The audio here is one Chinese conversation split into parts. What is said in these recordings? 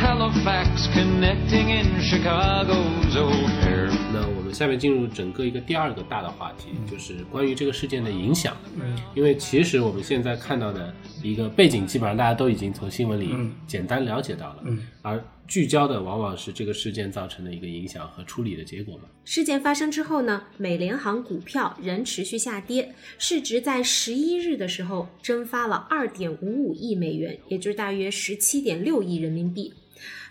Halifax, connecting in Chicago's O'Hare. 那我们下面进入整个一个第二个大的话题，就是关于这个事件的影响。嗯，因为其实我们现在看到的一个背景，基本上大家都已经从新闻里简单了解到了。嗯，而聚焦的往往是这个事件造成的一个影响和处理的结果嘛。事件发生之后呢，美联航股票仍持续下跌，市值在十一日的时候蒸发了二点五五亿美元，也就是大约十七点六亿人民币。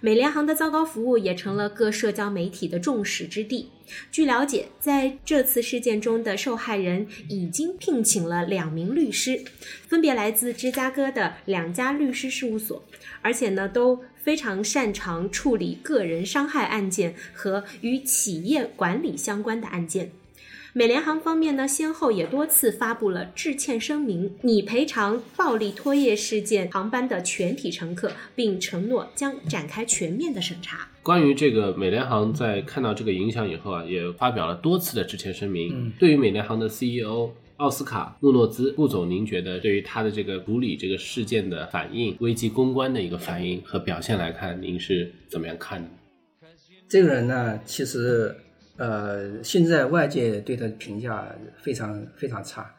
美联航的糟糕服务也成了各社交媒体的众矢之的。据了解，在这次事件中的受害人已经聘请了两名律师，分别来自芝加哥的两家律师事务所，而且呢都非常擅长处理个人伤害案件和与企业管理相关的案件。美联航方面呢，先后也多次发布了致歉声明，拟赔偿暴力拖曳事件航班的全体乘客，并承诺将展开全面的审查。关于这个美联航在看到这个影响以后啊，也发表了多次的致歉声明。对于美联航的 CEO 奥斯卡穆诺兹穆总，您觉得对于他的这个处理这个事件的反应、危机公关的一个反应和表现来看，您是怎么样看的？这个人呢，其实呃，现在外界对他的评价非常非常差，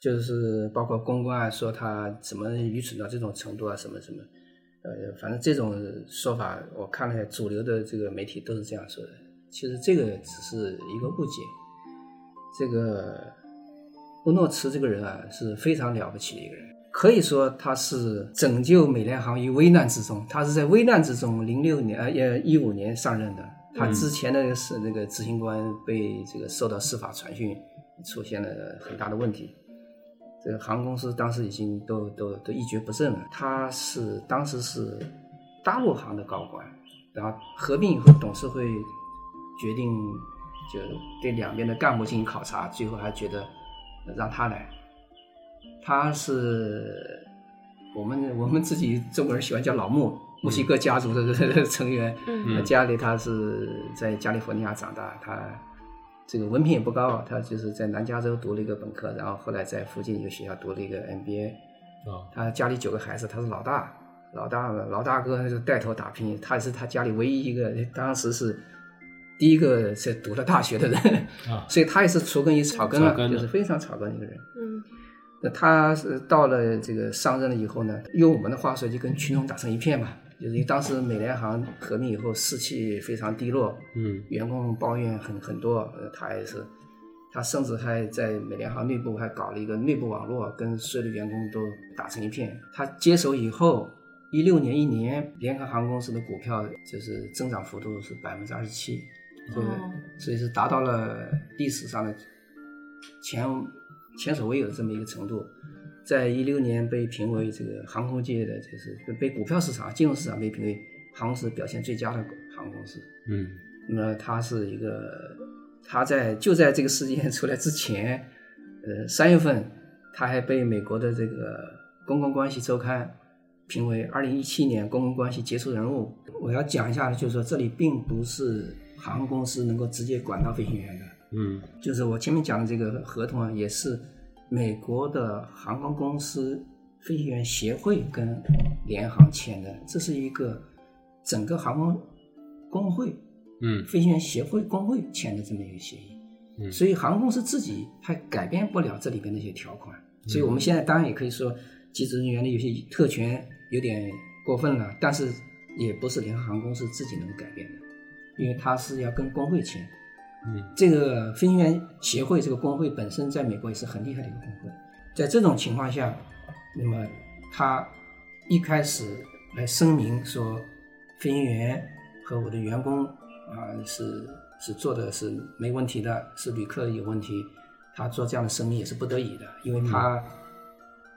就是包括公关啊说他怎么愚蠢到这种程度啊，什么什么，呃，反正这种说法，我看了一下主流的这个媒体都是这样说的。其实这个只是一个误解。这个布诺茨这个人啊，是非常了不起的一个人，可以说他是拯救美联航于危难之中。他是在危难之中，零六年呃也一五年上任的。他之前的是那个执行官被这个受到司法传讯，出现了很大的问题。这个航空公司当时已经都都都一蹶不振了。他是当时是大陆航的高管，然后合并以后，董事会决定就对两边的干部进行考察，最后还觉得让他来。他是我们我们自己中国人喜欢叫老穆，墨西哥家族的成员。嗯他家里他是在加利福尼亚长大，他这个文凭也不高，他就是在南加州读了一个本科，然后后来在附近一个学校读了一个 MBA。哦，他家里九个孩子，他是老大，老大老大哥就带头打拼，他是他家里唯一一个当时是第一个是读了大学的人，啊 所以他也是除根于草根了，根就是非常草根的一个人。嗯那他是到了这个上任了以后呢，用我们的话说，就跟群众打成一片嘛。就是因为当时美联航合并以后士气非常低落，嗯员工抱怨很很多，呃，他也是，他甚至还在美联航内部还搞了一个内部网络，跟所有的员工都打成一片。他接手以后，一六年一年，联合航空公司的股票就是增长幅度是百分之二十七，这个、哦所以是达到了历史上的前前所未有的这么一个程度。在一六年被评为这个航空界的，就是被股票市场、金融市场被评为航空表现最佳的航空公司。嗯那么他是一个，他在就在这个事件出来之前，呃，三月份，他还被美国的这个公共关系周刊评为二零一七年公共关系杰出人物。我要讲一下，就是说这里并不是航空公司能够直接管到飞行员的，嗯就是我前面讲的这个合同啊，也是美国的航空公司飞行员协会跟联航签的，这是一个整个航空工会嗯。飞行员协会工会签的这么一个协议，嗯。所以航空公司自己还改变不了这里边的一些条款，所以我们现在当然也可以说，机组人员的有些特权有点过分了，但是也不是联合航空公司自己能改变的，因为它是要跟工会签。嗯。这个飞行员协会这个工会本身在美国也是很厉害的一个工会，在这种情况下，那么他一开始来声明说，飞行员和我的员工啊、是是做的是没问题的，是旅客有问题，他做这样的声明也是不得已的，因为他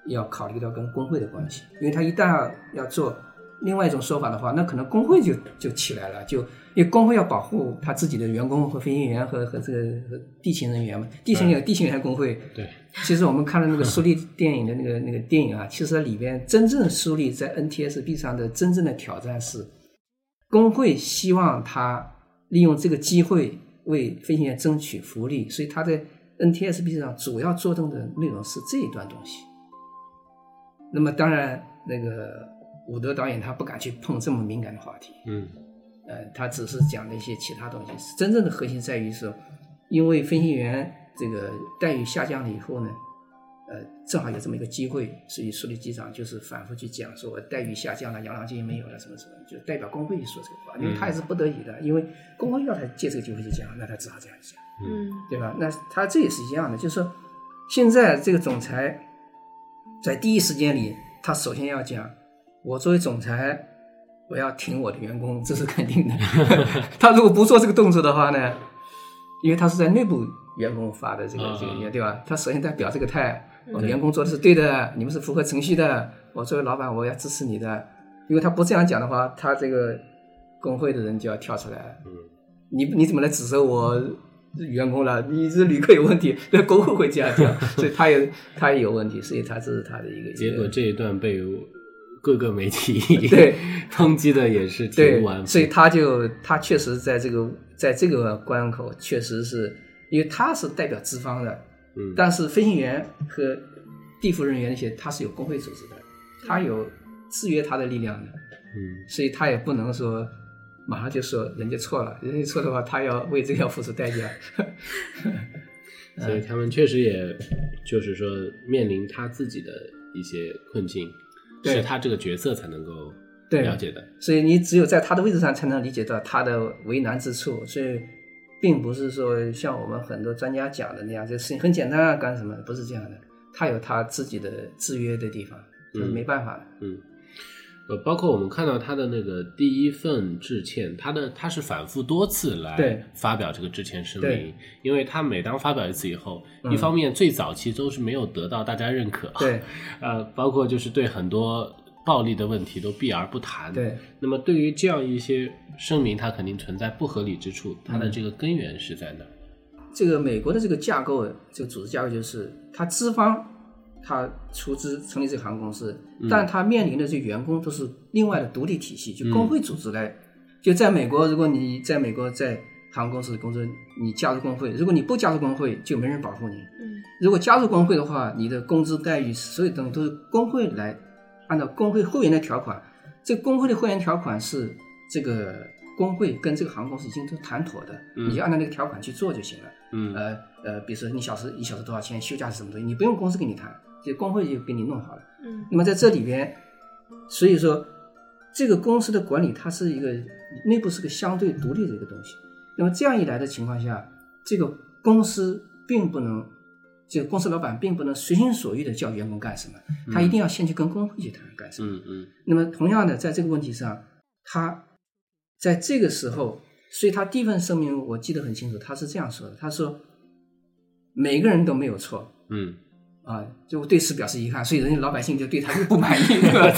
要考虑到跟工会的关系，因为他一旦要要做另外一种说法的话，那可能工会就就起来了，就因为工会要保护他自己的员工和飞行员和和这个和地勤人员嘛，地勤有地勤员工会。对，其实我们看了那个 苏利电影的那个那个电影啊，其实里边真正苏利在 NTSB 上的真正的挑战是，工会希望他利用这个机会为飞行员争取福利，所以他在 NTSB 上主要着重的内容是这一段东西。那么当然，那个伍德导演他不敢去碰这么敏感的话题，嗯呃，他只是讲了一些其他东西。真正的核心在于说，因为飞行员这个待遇下降了以后呢，呃，正好有这么一个机会，所以苏利机长就是反复去讲说，我待遇下降了，养老金没有了，什么什么，就代表工会去说这个话，因为他也是不得已的，因为工会要他借这个机会去讲，那他只好这样讲。嗯对吧？那他这也是一样的，就是说，现在这个总裁在第一时间里，他首先要讲，我作为总裁，我要挺我的员工，这是肯定的。他如果不做这个动作的话呢，因为他是在内部员工发的这个这个，对吧？他首先在表这个态，我员工做的是对的，你们是符合程序的，我作为老板，我要支持你的。因为他不这样讲的话，他这个工会的人就要跳出来，嗯，你你怎么来指责我员工了？你这旅客有问题，那 工会会这样讲，所以他也他也有问题，所以他这是他的一个结果这一段被各个媒体对。抨击的也是对挺完，美，所以他就他确实在这个在这个关口，确实是因为他是代表资方的，嗯。但是飞行员和地服人员那些他是有工会组织的，他有制约他的力量的，嗯。所以他也不能说马上就说人家错了，人家错的话，他要为这个要付出代价。所以他们确实也就是说面临他自己的一些困境，对是他这个角色才能够对了解的。所以你只有在他的位置上才能理解到他的为难之处，所以并不是说像我们很多专家讲的那样，这事情很简单啊，干什么？不是这样的，他有他自己的制约的地方，这是嗯没办法的。嗯，呃，包括我们看到他的那个第一份致歉，他的他是反复多次来发表这个致歉声明，因为他每当发表一次以后，嗯一方面最早期都是没有得到大家认可，对呃，包括就是对很多暴力的问题都避而不谈，对，那么对于这样一些声明，它肯定存在不合理之处，它嗯的这个根源是在哪？这个美国的这个架构，这个组织架构就是，它资方他出资成立这个航空公司，但他面临的这员工都是另外的独立体系，就工会组织来。就在美国，如果你在美国在航空公司工作，你加入工会，如果你不加入工会，就没人保护你。嗯如果加入工会的话，你的工资待遇所有东西都是工会来按照工会会员的条款。这个工会的会员条款是这个工会跟这个航空公司已经都谈妥的，嗯你就按照那个条款去做就行了。嗯呃呃，比如说你小时一小时多少钱，休假是什么东西，你不用公司跟你谈，就工会就给你弄好了。嗯那么在这里边，所以说这个公司的管理它是一个内部是个相对独立的一个东西。那么这样一来的情况下，这个公司并不能，这个公司老板并不能随心所欲的叫员工干什么，他一定要先去跟工会去谈干什么。嗯嗯那么同样的，在这个问题上，他在这个时候，所以他第一份声明我记得很清楚，他是这样说的：他说每个人都没有错嗯啊，就对此表示遗憾，所以人家老百姓就对他就不满意，对吧？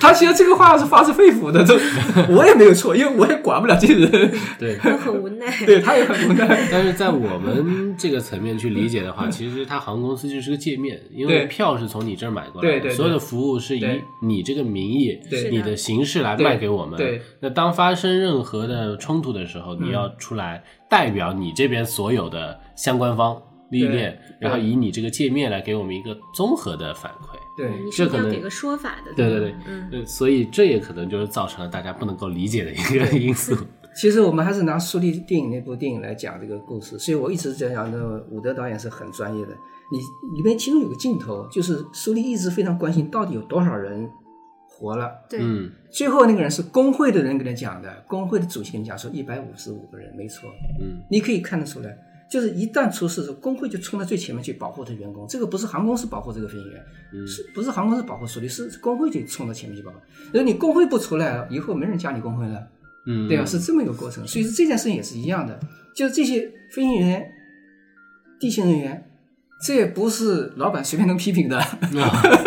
他其实这个话是发自肺腑的，这 我也没有错，因为我也管不了这些人，对。他很无奈。对他也很无奈。但是在我们这个层面去理解的话，其实他航空公司就是个界面，因为票是从你这儿买过来的，对对对所有的服务是以你这个名义、对你的形式来卖给我们。对对那当发生任何的冲突的时候，你要出来代表你这边所有的相关方利益链，然后以你这个界面来给我们一个综合的反馈。对你是这可能一定要给个说法的。对对对，嗯，所以这也可能就是造成了大家不能够理解的一个 因素。其实我们还是拿苏利电影那部电影来讲这个故事，所以我一直在讲，的伍德导演是很专业的。你里面其中有个镜头，就是苏利一直非常关心到底有多少人活了。对，嗯最后那个人是工会的人跟他讲的，工会的主席跟你讲说一百五十五个人，没错。嗯你可以看得出来，就是一旦出事的时候，工会就冲到最前面去保护他员工。这个不是航空公司保护这个飞行员，嗯是不是航空公司保护苏利，是工会就冲到前面去保护。如果你工会不出来，以后没人加你工会了。嗯，对吧？是这么一个过程，所以说这件事情也是一样的，就是这些飞行员、地勤人员，这也不是老板随便能批评的，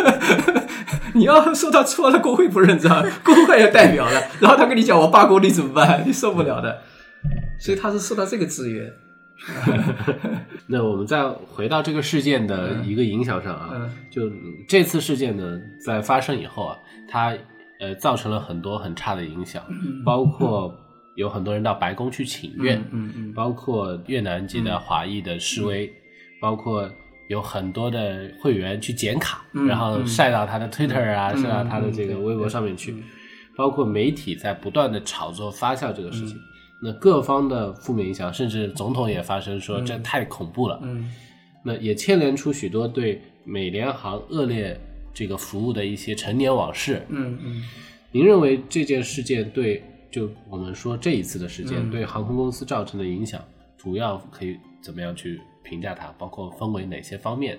你要说他错了，工会不认账，工会要代表了，然后他跟你讲我罢工，你怎么办？你受不了的。所以他是受到这个制约。那我们再回到这个事件的一个影响上啊，嗯。就这次事件呢，在发生以后啊，它呃造成了很多很差的影响，包括有很多人到白宫去请愿，嗯嗯包括越南籍的华裔的示威，包括有很多的会员去剪卡，嗯然后晒到他的 Twitter 啊，嗯晒到他的这个微博上面去。嗯，包括媒体在不断的炒作发酵这个事情。那各方的负面影响，甚至总统也发声说这太恐怖了。嗯那也牵连出许多对美联航恶劣这个服务的一些陈年往事。嗯嗯您认为这件事件对就我们说这一次的事件、嗯对航空公司造成的影响，主要可以怎么样去评价它？包括分为哪些方面？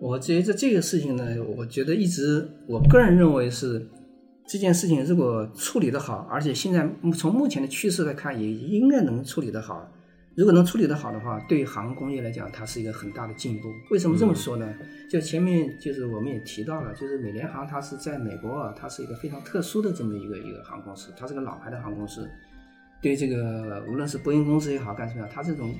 我觉得这个事情呢，我觉得一直我个人认为是这件事情如果处理的好，而且现在从目前的趋势来看，也应该能处理得好。如果能处理得好的话，对于航空工业来讲，它是一个很大的进步。为什么这么说呢？就前面就是我们也提到了，就是美联航它是在美国啊，它是一个非常特殊的这么一个一个航空公司，它是个老牌的航空公司。对这个无论是波音公司也好，干什么样，它这种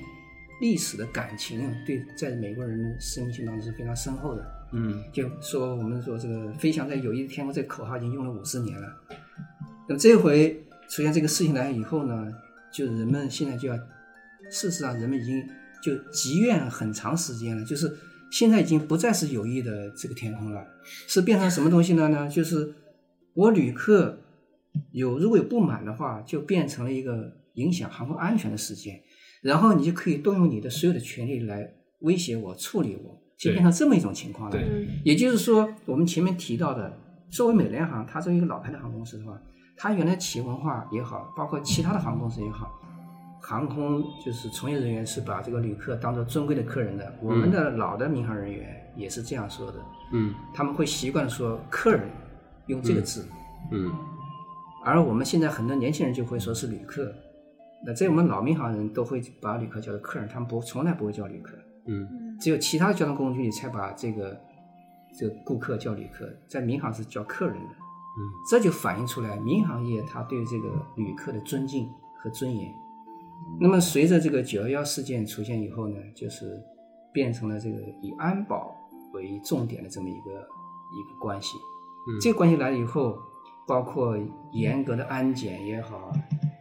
历史的感情啊，对在美国人的生命性当中是非常深厚的。嗯就说我们说这个“飞翔在友谊的天空”这个口号已经用了五十年了。那么这回出现这个事情来以后呢，就人们现在就要，事实上人们已经就积怨很长时间了，就是现在已经不再是友谊的这个天空了，是变成什么东西了呢？就是我旅客有如果有不满的话，就变成了一个影响航空安全的事件，然后你就可以动用你的所有的权利来威胁我、处理我，就变成这么一种情况了。也就是说，我们前面提到的，作为美联航，它作为一个老牌的航空公司的话，它原来企业文化也好，包括其他的航空公司也好，航空就是从业人员是把这个旅客当做尊贵的客人的。我们的老的民航人员也是这样说的，嗯他们会习惯说客人，用这个字。嗯而我们现在很多年轻人就会说是旅客。那在我们老民航人都会把旅客叫做客人，他们不从来不会叫旅客。嗯只有其他的交通工具里才把这个这个顾客叫旅客，在民航是叫客人的。嗯，这就反映出来民航业它对这个旅客的尊敬和尊严。那么随着这个九幺幺事件出现以后呢，就是变成了这个以安保为重点的这么一个一个关系。嗯这个关系来了以后，包括严格的安检也好，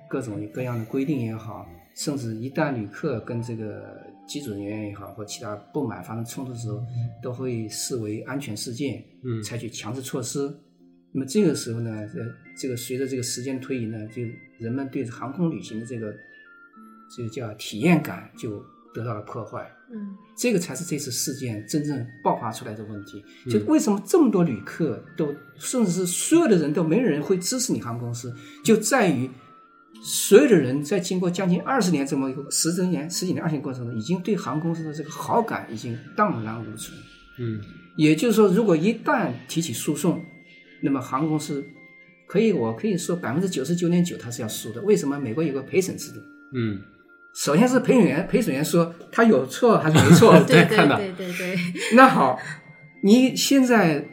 各种各样的规定也好，甚至一旦旅客跟这个机组人员也好或其他不满发生冲突的时候，都会视为安全事件，嗯采取强制措施。那么这个时候呢，呃，这个随着这个时间推移呢，就人们对航空旅行的这个这个叫体验感就得到了破坏。嗯这个才是这次事件真正爆发出来的问题。就为什么这么多旅客都，甚至是所有的人都没有人会支持你航空公司，就在于所有的人在经过将近二十年这么一个十几年、十几年、二十年过程中，已经对航空公司的这个好感已经荡然无存。嗯也就是说，如果一旦提起诉讼，那么航空公司可以，我可以说百分之九十九点九它是要输的。为什么？美国有个陪审制度。嗯首先是陪审员，陪审员说他有错还是没错，对对看到对对对，那好，你现在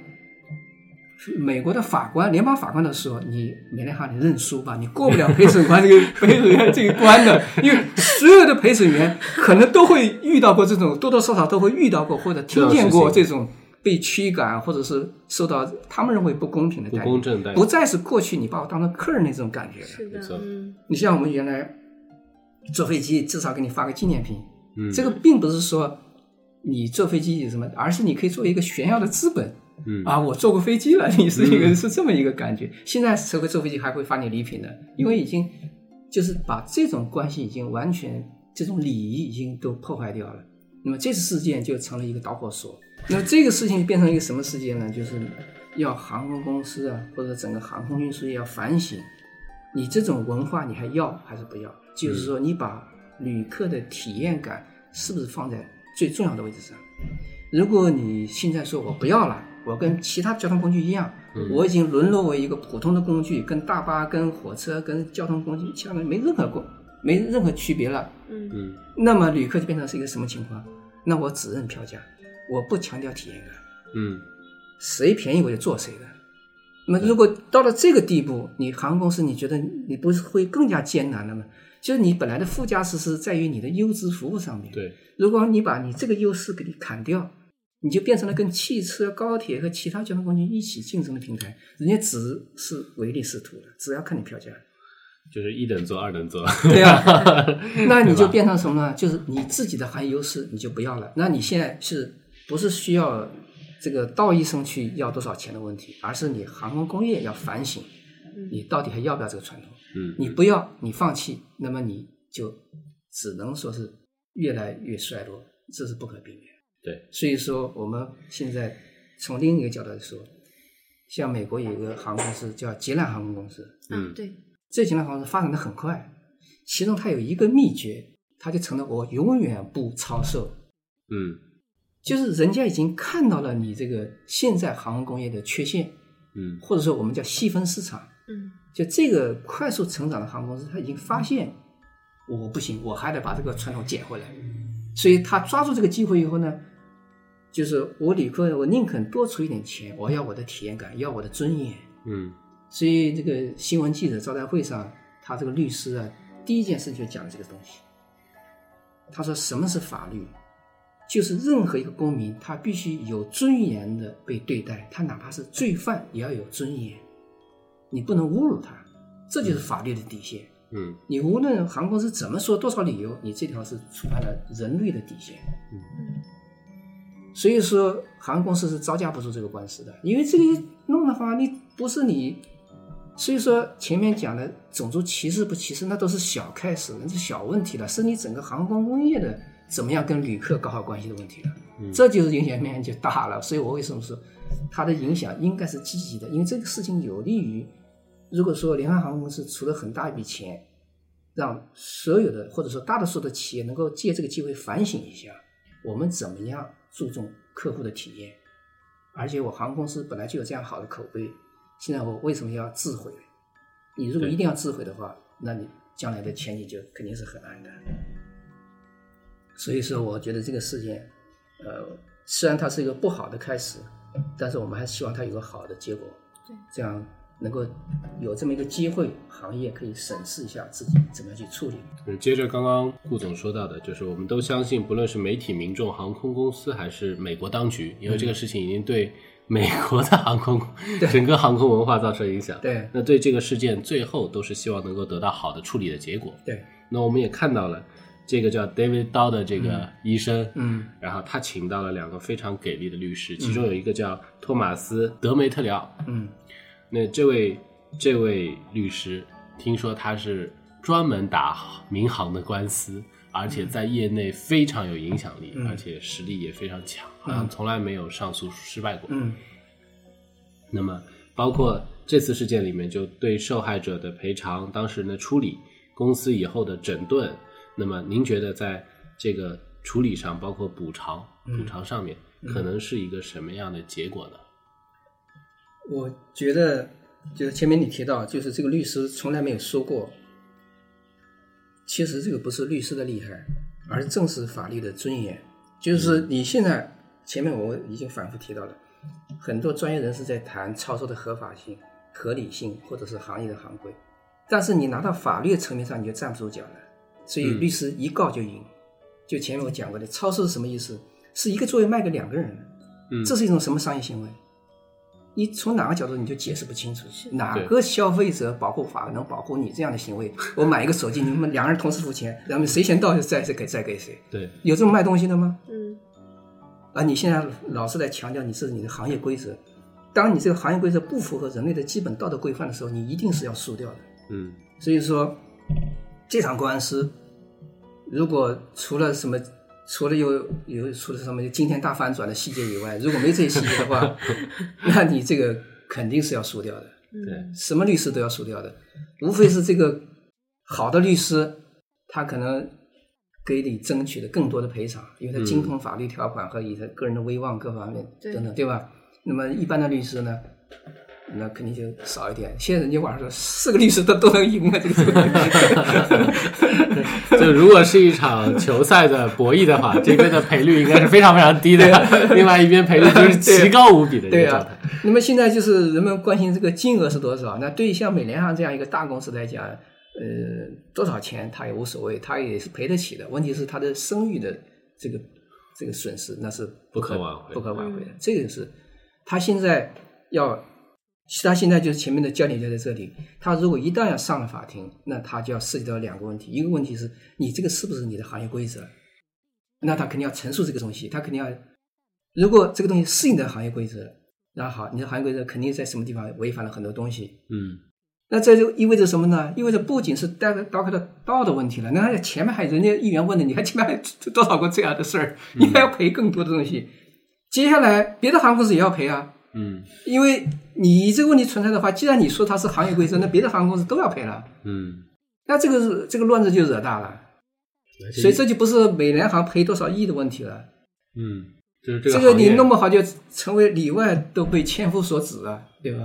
美国的法官、联邦法官都说你美联航你认输吧，你过不了陪审官这个 陪审员这个关的，因为所有的陪审员可能都会遇到过这种，多多少少都会遇到过或者听见过这种被驱赶或者是受到他们认为不公平的不待遇，公正待遇不再是过去你把我当成客人那种感觉了。是的没错，嗯你像我们原来坐飞机，至少给你发个纪念品，嗯这个并不是说你坐飞机有什么，而是你可以作为一个炫耀的资本。嗯啊，我坐过飞机了，你是一个、是这么一个感觉。现在社会坐飞机还会发你礼品的，因为已经就是把这种关系已经完全这种礼仪已经都破坏掉了。那么这次事件就成了一个导火索。那么这个事情变成一个什么事件呢？就是要航空公司啊，或者整个航空运输业要反省，你这种文化你还要还是不要？就是说，你把旅客的体验感是不是放在最重要的位置上？如果你现在说我不要了，我跟其他交通工具一样，我已经沦落为一个普通的工具，跟大巴、跟火车、跟交通工具其他的没任何过没任何区别了。嗯嗯那么旅客就变成是一个什么情况？那我只认票价，我不强调体验感。嗯谁便宜我就坐谁的。那么如果到了这个地步，你航空公司你觉得你不是会更加艰难了吗？就是你本来的附加值是在于你的优质服务上面。对，如果你把你这个优势给你砍掉，你就变成了跟汽车、高铁和其他交通工具一起竞争的平台，人家只是唯利是图的，只要看你票价。就是一等座、二等座。对呀、那你就变成什么呢？就是你自己的行业优势你就不要了。那你现在是不是需要这个道医生去要多少钱的问题，而是你航空工业要反省，你到底还要不要这个传统？嗯，你不要，你放弃，那么你就只能说是越来越衰落，这是不可避免。对，所以说我们现在从另一个角度来说，像美国有一个航空公司叫捷兰航空公司，嗯。啊，对，这捷兰航空公司发展的很快，其中它有一个秘诀，它就成了我永远不超售，嗯。就是人家已经看到了你这个现在航空工业的缺陷，嗯。或者说我们叫细分市场。嗯。就这个快速成长的航空公司，它已经发现我不行，我还得把这个传统捡回来。所以他抓住这个机会以后呢，就是我旅客，我宁肯多出一点钱，我要我的体验感，要我的尊严。嗯所以这个新闻记者招待会上，他这个律师啊，第一件事就讲这个东西。他说什么是法律？就是任何一个公民，他必须有尊严的被对待，他哪怕是罪犯也要有尊严，你不能侮辱他，这就是法律的底线。嗯你无论航空公司怎么说多少理由，你这条是触犯了人类的底线。嗯所以说，航空公司是招架不住这个官司的，因为这个一弄的话，你不是你，所以说前面讲的种族歧视不歧视，那都是小开始，那是小问题了，是你整个航空工业的怎么样跟旅客搞好关系的问题了，这就是影响面就大了。所以我为什么说它的影响应该是积极的，因为这个事情有利于，如果说联合航空公司出了很大一笔钱，让所有的或者说大多数的企业能够借这个机会反省一下，我们怎么样注重客户的体验。而且我航空公司本来就有这样好的口碑，现在我为什么要自毁？你如果一定要自毁的话，那你将来的前景就肯定是很暗的。所以说，我觉得这个事件，呃，虽然它是一个不好的开始，但是我们还希望它有个好的结果。对，这样能够有这么一个机会，行业可以审视一下自己怎么样去处理。嗯，接着刚刚顾总说到的，就是我们都相信，不论是媒体、民众、航空公司，还是美国当局，因为这个事情已经对美国的航空整个航空文化造成影响。对那对这个事件最后都是希望能够得到好的处理的结果。对，那我们也看到了这个叫 David Dow 的这个医生，嗯然后他请到了两个非常给力的律师，其中有一个叫托马斯·德梅特里奥。嗯那这位这位律师，听说他是专门打民航的官司，而且在业内非常有影响力，嗯而且实力也非常强，好像从来没有上诉失败过。嗯那么，包括这次事件里面，就对受害者的赔偿、当事人的处理、公司以后的整顿，那么您觉得在这个处理上，包括补偿、嗯补偿上面，可能是一个什么样的结果呢？我觉得就是前面你提到，就是这个律师从来没有说过，其实这个不是律师的厉害，而是正是法律的尊严。就是你现在前面我已经反复提到了，很多专业人士在谈操作的合法性、合理性，或者是行业的行规，但是你拿到法律层面上，你就站不住脚了。所以嗯律师一告就赢。就前面我讲过的，超市是什么意思？是一个座位卖给两个人这是一种什么商业行为？你从哪个角度你就解释不清楚，哪个消费者保护法能保护你这样的行为？我买一个手机，你们两个人同时付钱，然后谁先到就再再给再给谁？对，有这么卖东西的吗？嗯啊，你现在老是在强调你是你的行业规则，当你这个行业规则不符合人类的基本道德规范的时候，你一定是要输掉的。嗯所以说，这场官司如果除了什么，除了有有除了什么惊天大反转的细节以外，如果没这些细节的话，那你这个肯定是要输掉的，对，什么律师都要输掉的，无非是这个好的律师，他可能给你争取的更多的赔偿，因为他精通法律条款和以他个人的威望各方面对等等，对吧？那么一般的律师呢？那肯定就少一点。现在人家网上说四个律师都都能赢啊，这个就如果是一场球赛的博弈的话，这边的赔率应该是非常非常低的，另外一边赔率就是奇高无比的一对啊个状态。，那么现在就是人们关心这个金额是多少。那对于像美联航这样一个大公司来讲，呃，多少钱他也无所谓，他也是赔得起的。问题是他的声誉的这个这个损失，那是不可挽回不可挽回的。这个是他现在要，他现在就是前面的焦点就在这里。他如果一旦要上了法庭，那他就要涉及到两个问题，一个问题是你这个是不是你的行业规则？那他肯定要陈述这个东西，他肯定要，如果这个东西是你的行业规则，那好，你的行业规则肯定在什么地方违反了很多东西。嗯，那这就意味着什么呢？意味着不仅是大刀客的道的问题了，那还前面还有人家议员问的，你还前面还有多少个这样的事儿，你还要赔更多的东西。接下来别的航空公司也要赔啊，嗯。因为你这个问题存在的话，既然你说它是行业规则，那别的航空公司都要赔了，嗯，那这个是这个乱子就惹大了。所以这就不是美联航赔多少亿的问题了，嗯，就是这这个个行业你弄不好就成为里外都被千夫所指啊，对吧？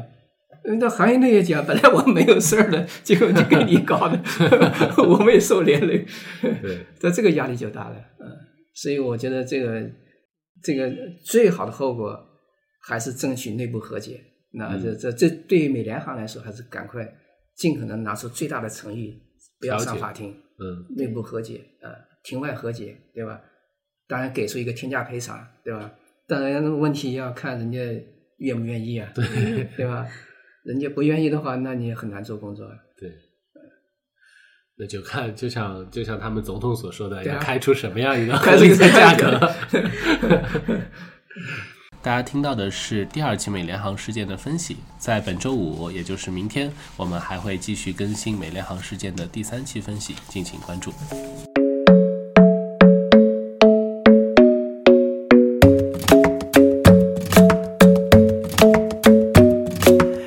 那行业内也讲，本来我没有事儿的，结果就给你搞的，我们也受连累，对，那这个压力就大了，嗯，所以我觉得这个这个最好的后果还是争取内部和解。那这这这对于美联航来说，还是赶快尽可能拿出最大的诚意，不要上法庭，嗯内部和解，呃，庭外和解，对吧？当然给出一个天价赔偿，对吧？当然问题要看人家愿不愿意啊，对对吧？人家不愿意的话，那你也很难做工作啊。对。那就看，就像就像他们总统所说的，要开出什么样一个合理的价价格。大家听到的是第二期美联航事件的分析，在本周五，也就是明天，我们还会继续更新美联航事件的第三期分析，敬请关注。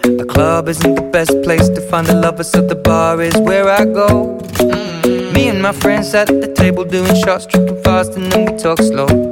The club isn't the best place to find the lovers, so the bar is where I go. Me and my friends at the table doing shots, tripping fast, and then we talk slow.